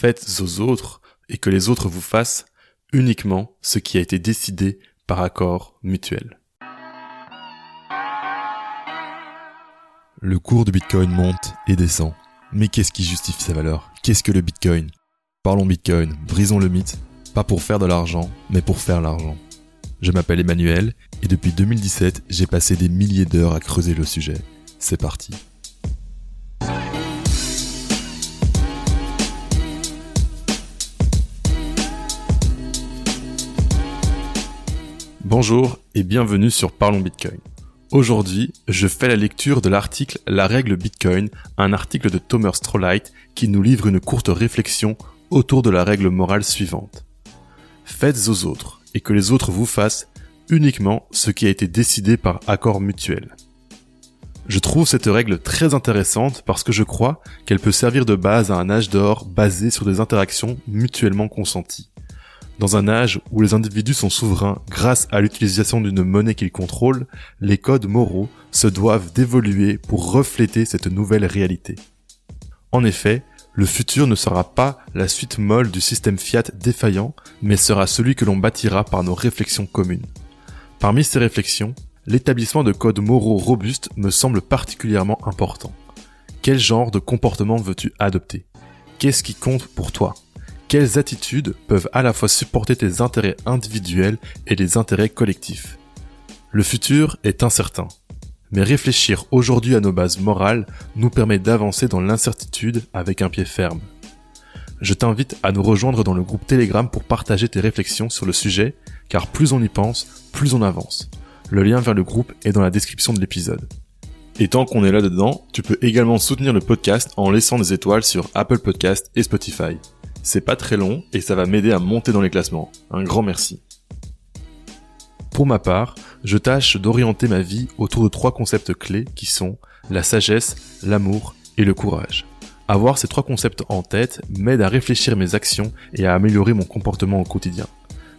Faites aux autres et que les autres vous fassent uniquement ce qui a été décidé par accord mutuel. Le cours du Bitcoin monte et descend. Mais qu'est-ce qui justifie sa valeur? Qu'est-ce que le Bitcoin? Parlons Bitcoin, brisons le mythe, pas pour faire de l'argent, mais pour faire l'argent. Je m'appelle Emmanuel et depuis 2017, j'ai passé des milliers d'heures à creuser le sujet. C'est parti. Bonjour et bienvenue sur Parlons Bitcoin. Aujourd'hui, je fais la lecture de l'article La règle Bitcoin, un article de Thomas Strollite qui nous livre une courte réflexion autour de la règle morale suivante. Faites aux autres et que les autres vous fassent uniquement ce qui a été décidé par accord mutuel. Je trouve cette règle très intéressante parce que je crois qu'elle peut servir de base à un âge d'or basé sur des interactions mutuellement consenties. Dans un âge où les individus sont souverains grâce à l'utilisation d'une monnaie qu'ils contrôlent, les codes moraux se doivent d'évoluer pour refléter cette nouvelle réalité. En effet, le futur ne sera pas la suite molle du système fiat défaillant, mais sera celui que l'on bâtira par nos réflexions communes. Parmi ces réflexions, l'établissement de codes moraux robustes me semble particulièrement important. Quel genre de comportement veux-tu adopter? Qu'est-ce qui compte pour toi? Quelles attitudes peuvent à la fois supporter tes intérêts individuels et les intérêts collectifs Le futur est incertain, mais réfléchir aujourd'hui à nos bases morales nous permet d'avancer dans l'incertitude avec un pied ferme. Je t'invite à nous rejoindre dans le groupe Telegram pour partager tes réflexions sur le sujet, car plus on y pense, plus on avance. Le lien vers le groupe est dans la description de l'épisode. Et tant qu'on est là-dedans, tu peux également soutenir le podcast en laissant des étoiles sur Apple Podcast et Spotify. C'est pas très long et ça va m'aider à monter dans les classements. Un grand merci. Pour ma part, je tâche d'orienter ma vie autour de trois concepts clés qui sont la sagesse, l'amour et le courage. Avoir ces trois concepts en tête m'aide à réfléchir mes actions et à améliorer mon comportement au quotidien.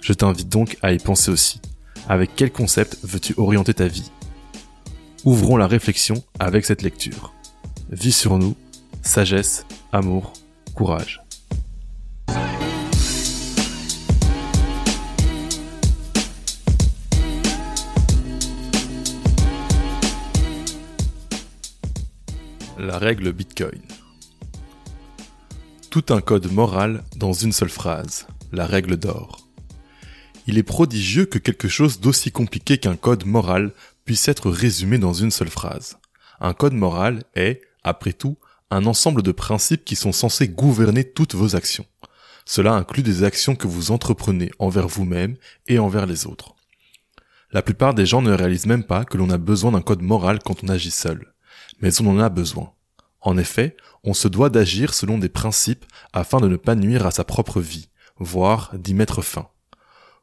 Je t'invite donc à y penser aussi. Avec quel concept veux-tu orienter ta vie? Ouvrons la réflexion avec cette lecture. Vie sur nous, sagesse, amour, courage. Règle Bitcoin. Tout un code moral dans une seule phrase, la règle d'or. Il est prodigieux que quelque chose d'aussi compliqué qu'un code moral puisse être résumé dans une seule phrase. Un code moral est, après tout, un ensemble de principes qui sont censés gouverner toutes vos actions. Cela inclut des actions que vous entreprenez envers vous-même et envers les autres. La plupart des gens ne réalisent même pas que l'on a besoin d'un code moral quand on agit seul. Mais on en a besoin. En effet, on se doit d'agir selon des principes afin de ne pas nuire à sa propre vie, voire d'y mettre fin.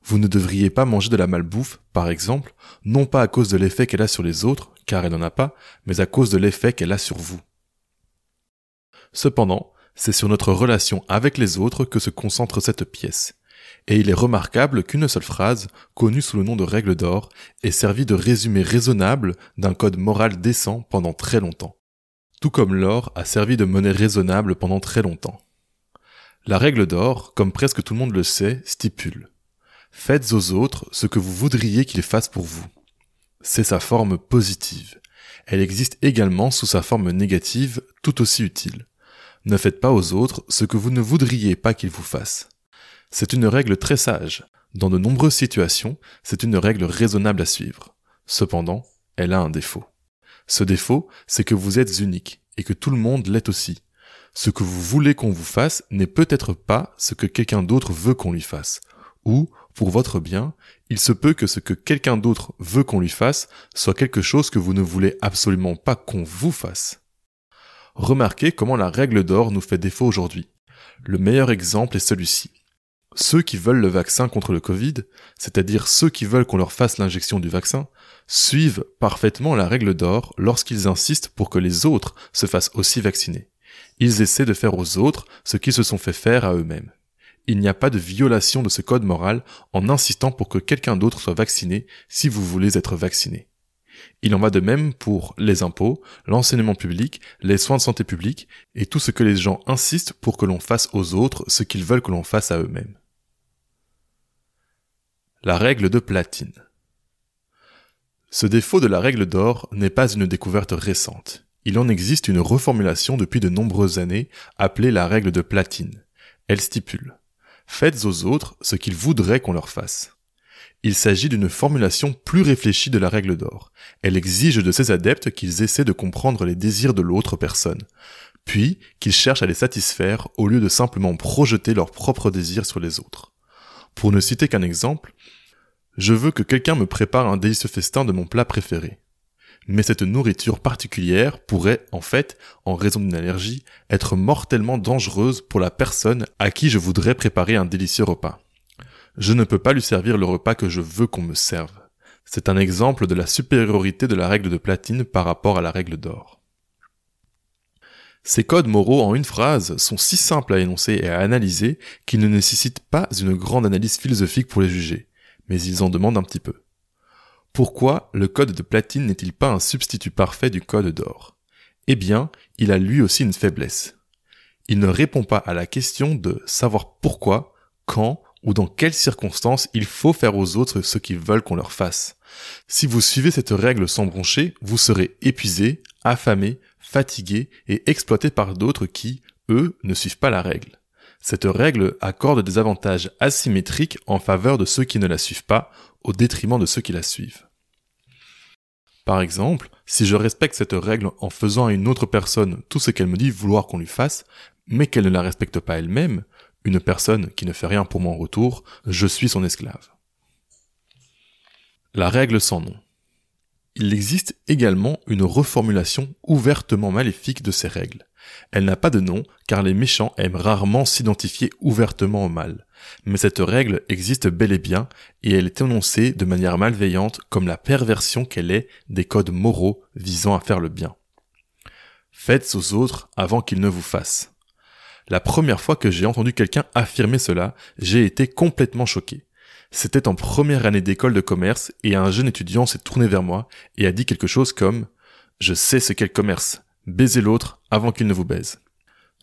Vous ne devriez pas manger de la malbouffe, par exemple, non pas à cause de l'effet qu'elle a sur les autres, car elle n'en a pas, mais à cause de l'effet qu'elle a sur vous. Cependant, c'est sur notre relation avec les autres que se concentre cette pièce. Et il est remarquable qu'une seule phrase, connue sous le nom de règle d'or, ait servi de résumé raisonnable d'un code moral décent pendant très longtemps tout comme l'or a servi de monnaie raisonnable pendant très longtemps. La règle d'or, comme presque tout le monde le sait, stipule Faites aux autres ce que vous voudriez qu'ils fassent pour vous. C'est sa forme positive. Elle existe également sous sa forme négative, tout aussi utile. Ne faites pas aux autres ce que vous ne voudriez pas qu'ils vous fassent. C'est une règle très sage. Dans de nombreuses situations, c'est une règle raisonnable à suivre. Cependant, elle a un défaut. Ce défaut, c'est que vous êtes unique et que tout le monde l'est aussi. Ce que vous voulez qu'on vous fasse n'est peut-être pas ce que quelqu'un d'autre veut qu'on lui fasse. Ou, pour votre bien, il se peut que ce que quelqu'un d'autre veut qu'on lui fasse soit quelque chose que vous ne voulez absolument pas qu'on vous fasse. Remarquez comment la règle d'or nous fait défaut aujourd'hui. Le meilleur exemple est celui-ci. Ceux qui veulent le vaccin contre le Covid, c'est-à-dire ceux qui veulent qu'on leur fasse l'injection du vaccin, suivent parfaitement la règle d'or lorsqu'ils insistent pour que les autres se fassent aussi vacciner. Ils essaient de faire aux autres ce qu'ils se sont fait faire à eux-mêmes. Il n'y a pas de violation de ce code moral en insistant pour que quelqu'un d'autre soit vacciné si vous voulez être vacciné. Il en va de même pour les impôts, l'enseignement public, les soins de santé publique et tout ce que les gens insistent pour que l'on fasse aux autres ce qu'ils veulent que l'on fasse à eux-mêmes. La règle de platine. Ce défaut de la règle d'or n'est pas une découverte récente. Il en existe une reformulation depuis de nombreuses années appelée la règle de platine. Elle stipule Faites aux autres ce qu'ils voudraient qu'on leur fasse. Il s'agit d'une formulation plus réfléchie de la règle d'or. Elle exige de ses adeptes qu'ils essaient de comprendre les désirs de l'autre personne, puis qu'ils cherchent à les satisfaire au lieu de simplement projeter leurs propres désirs sur les autres. Pour ne citer qu'un exemple, je veux que quelqu'un me prépare un délicieux festin de mon plat préféré. Mais cette nourriture particulière pourrait, en fait, en raison d'une allergie, être mortellement dangereuse pour la personne à qui je voudrais préparer un délicieux repas. Je ne peux pas lui servir le repas que je veux qu'on me serve. C'est un exemple de la supériorité de la règle de platine par rapport à la règle d'or. Ces codes moraux en une phrase sont si simples à énoncer et à analyser qu'ils ne nécessitent pas une grande analyse philosophique pour les juger, mais ils en demandent un petit peu. Pourquoi le code de platine n'est-il pas un substitut parfait du code d'or? Eh bien, il a lui aussi une faiblesse. Il ne répond pas à la question de savoir pourquoi, quand ou dans quelles circonstances il faut faire aux autres ce qu'ils veulent qu'on leur fasse. Si vous suivez cette règle sans broncher, vous serez épuisé, affamé, fatigué et exploité par d'autres qui, eux, ne suivent pas la règle. Cette règle accorde des avantages asymétriques en faveur de ceux qui ne la suivent pas, au détriment de ceux qui la suivent. Par exemple, si je respecte cette règle en faisant à une autre personne tout ce qu'elle me dit vouloir qu'on lui fasse, mais qu'elle ne la respecte pas elle-même, une personne qui ne fait rien pour mon retour, je suis son esclave. La règle sans nom. Il existe également une reformulation ouvertement maléfique de ces règles. Elle n'a pas de nom car les méchants aiment rarement s'identifier ouvertement au mal. Mais cette règle existe bel et bien et elle est énoncée de manière malveillante comme la perversion qu'elle est des codes moraux visant à faire le bien. Faites aux autres avant qu'ils ne vous fassent. La première fois que j'ai entendu quelqu'un affirmer cela, j'ai été complètement choqué. C'était en première année d'école de commerce et un jeune étudiant s'est tourné vers moi et a dit quelque chose comme ⁇ Je sais ce qu'est le commerce, baisez l'autre avant qu'il ne vous baise.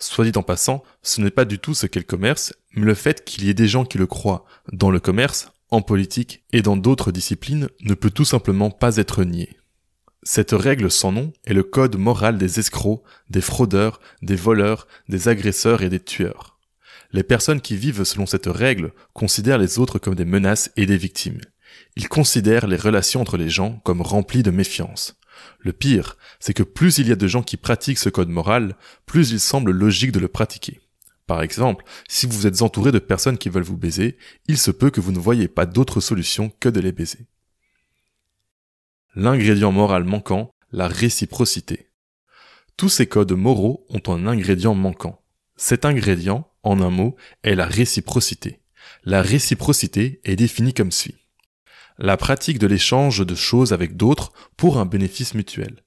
Soit dit en passant, ce n'est pas du tout ce qu'est le commerce, mais le fait qu'il y ait des gens qui le croient dans le commerce, en politique et dans d'autres disciplines ne peut tout simplement pas être nié. Cette règle sans nom est le code moral des escrocs, des fraudeurs, des voleurs, des agresseurs et des tueurs. Les personnes qui vivent selon cette règle considèrent les autres comme des menaces et des victimes. Ils considèrent les relations entre les gens comme remplies de méfiance. Le pire, c'est que plus il y a de gens qui pratiquent ce code moral, plus il semble logique de le pratiquer. Par exemple, si vous êtes entouré de personnes qui veulent vous baiser, il se peut que vous ne voyez pas d'autre solution que de les baiser. L'ingrédient moral manquant, la réciprocité. Tous ces codes moraux ont un ingrédient manquant. Cet ingrédient, en un mot, est la réciprocité. La réciprocité est définie comme suit la pratique de l'échange de choses avec d'autres pour un bénéfice mutuel.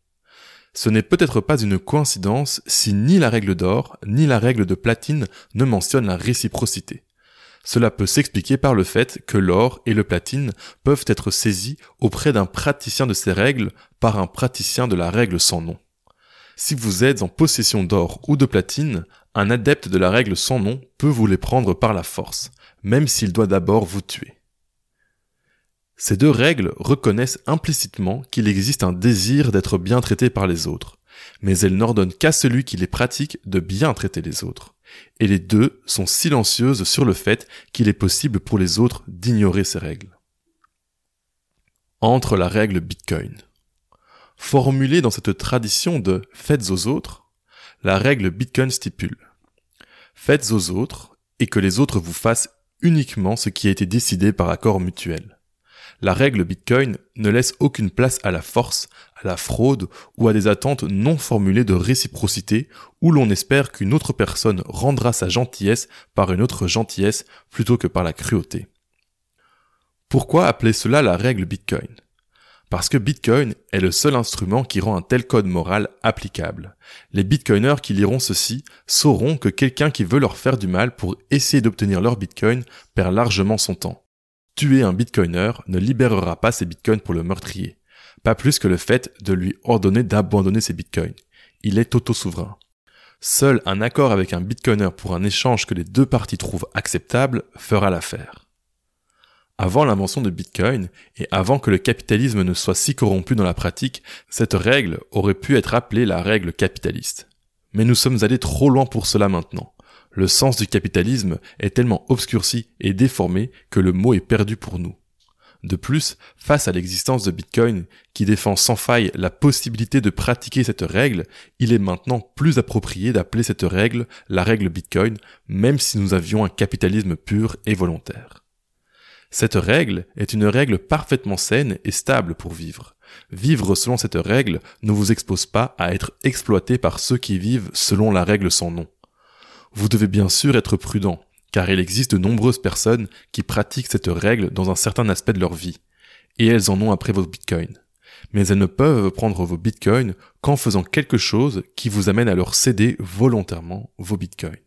Ce n'est peut-être pas une coïncidence si ni la règle d'or ni la règle de platine ne mentionnent la réciprocité. Cela peut s'expliquer par le fait que l'or et le platine peuvent être saisis auprès d'un praticien de ces règles par un praticien de la règle sans nom. Si vous êtes en possession d'or ou de platine, un adepte de la règle sans nom peut vous les prendre par la force, même s'il doit d'abord vous tuer. Ces deux règles reconnaissent implicitement qu'il existe un désir d'être bien traité par les autres, mais elles n'ordonnent qu'à celui qui les pratique de bien traiter les autres. Et les deux sont silencieuses sur le fait qu'il est possible pour les autres d'ignorer ces règles. Entre la règle Bitcoin. Formulée dans cette tradition de faites aux autres, la règle Bitcoin stipule Faites aux autres et que les autres vous fassent uniquement ce qui a été décidé par accord mutuel la règle Bitcoin ne laisse aucune place à la force, à la fraude ou à des attentes non formulées de réciprocité où l'on espère qu'une autre personne rendra sa gentillesse par une autre gentillesse plutôt que par la cruauté. Pourquoi appeler cela la règle Bitcoin? Parce que Bitcoin est le seul instrument qui rend un tel code moral applicable. Les Bitcoiners qui liront ceci sauront que quelqu'un qui veut leur faire du mal pour essayer d'obtenir leur Bitcoin perd largement son temps. Tuer un bitcoiner ne libérera pas ses bitcoins pour le meurtrier. pas plus que le fait de lui ordonner d'abandonner ses bitcoins. Il est auto-souverain. Seul un accord avec un bitcoiner pour un échange que les deux parties trouvent acceptable fera l'affaire. Avant l'invention de Bitcoin et avant que le capitalisme ne soit si corrompu dans la pratique, cette règle aurait pu être appelée la règle capitaliste. Mais nous sommes allés trop loin pour cela maintenant. Le sens du capitalisme est tellement obscurci et déformé que le mot est perdu pour nous. De plus, face à l'existence de Bitcoin, qui défend sans faille la possibilité de pratiquer cette règle, il est maintenant plus approprié d'appeler cette règle la règle Bitcoin, même si nous avions un capitalisme pur et volontaire. Cette règle est une règle parfaitement saine et stable pour vivre. Vivre selon cette règle ne vous expose pas à être exploité par ceux qui vivent selon la règle sans nom. Vous devez bien sûr être prudent, car il existe de nombreuses personnes qui pratiquent cette règle dans un certain aspect de leur vie, et elles en ont après vos bitcoins. Mais elles ne peuvent prendre vos bitcoins qu'en faisant quelque chose qui vous amène à leur céder volontairement vos bitcoins.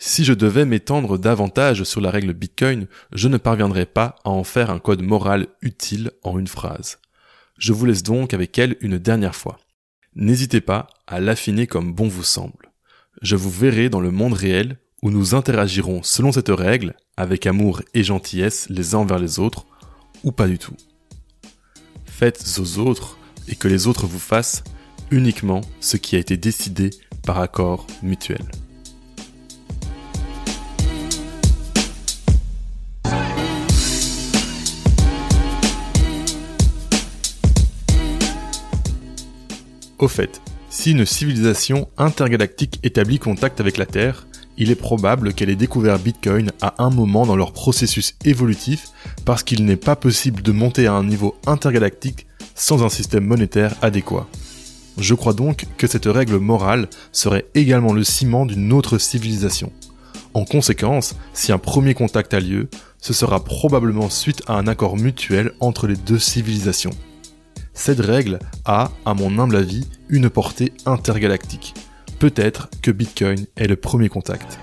Si je devais m'étendre davantage sur la règle Bitcoin, je ne parviendrais pas à en faire un code moral utile en une phrase. Je vous laisse donc avec elle une dernière fois. N'hésitez pas à l'affiner comme bon vous semble. Je vous verrai dans le monde réel où nous interagirons selon cette règle, avec amour et gentillesse les uns envers les autres, ou pas du tout. Faites aux autres et que les autres vous fassent uniquement ce qui a été décidé par accord mutuel. Au fait, si une civilisation intergalactique établit contact avec la Terre, il est probable qu'elle ait découvert Bitcoin à un moment dans leur processus évolutif parce qu'il n'est pas possible de monter à un niveau intergalactique sans un système monétaire adéquat. Je crois donc que cette règle morale serait également le ciment d'une autre civilisation. En conséquence, si un premier contact a lieu, ce sera probablement suite à un accord mutuel entre les deux civilisations. Cette règle a, à mon humble avis, une portée intergalactique. Peut-être que Bitcoin est le premier contact.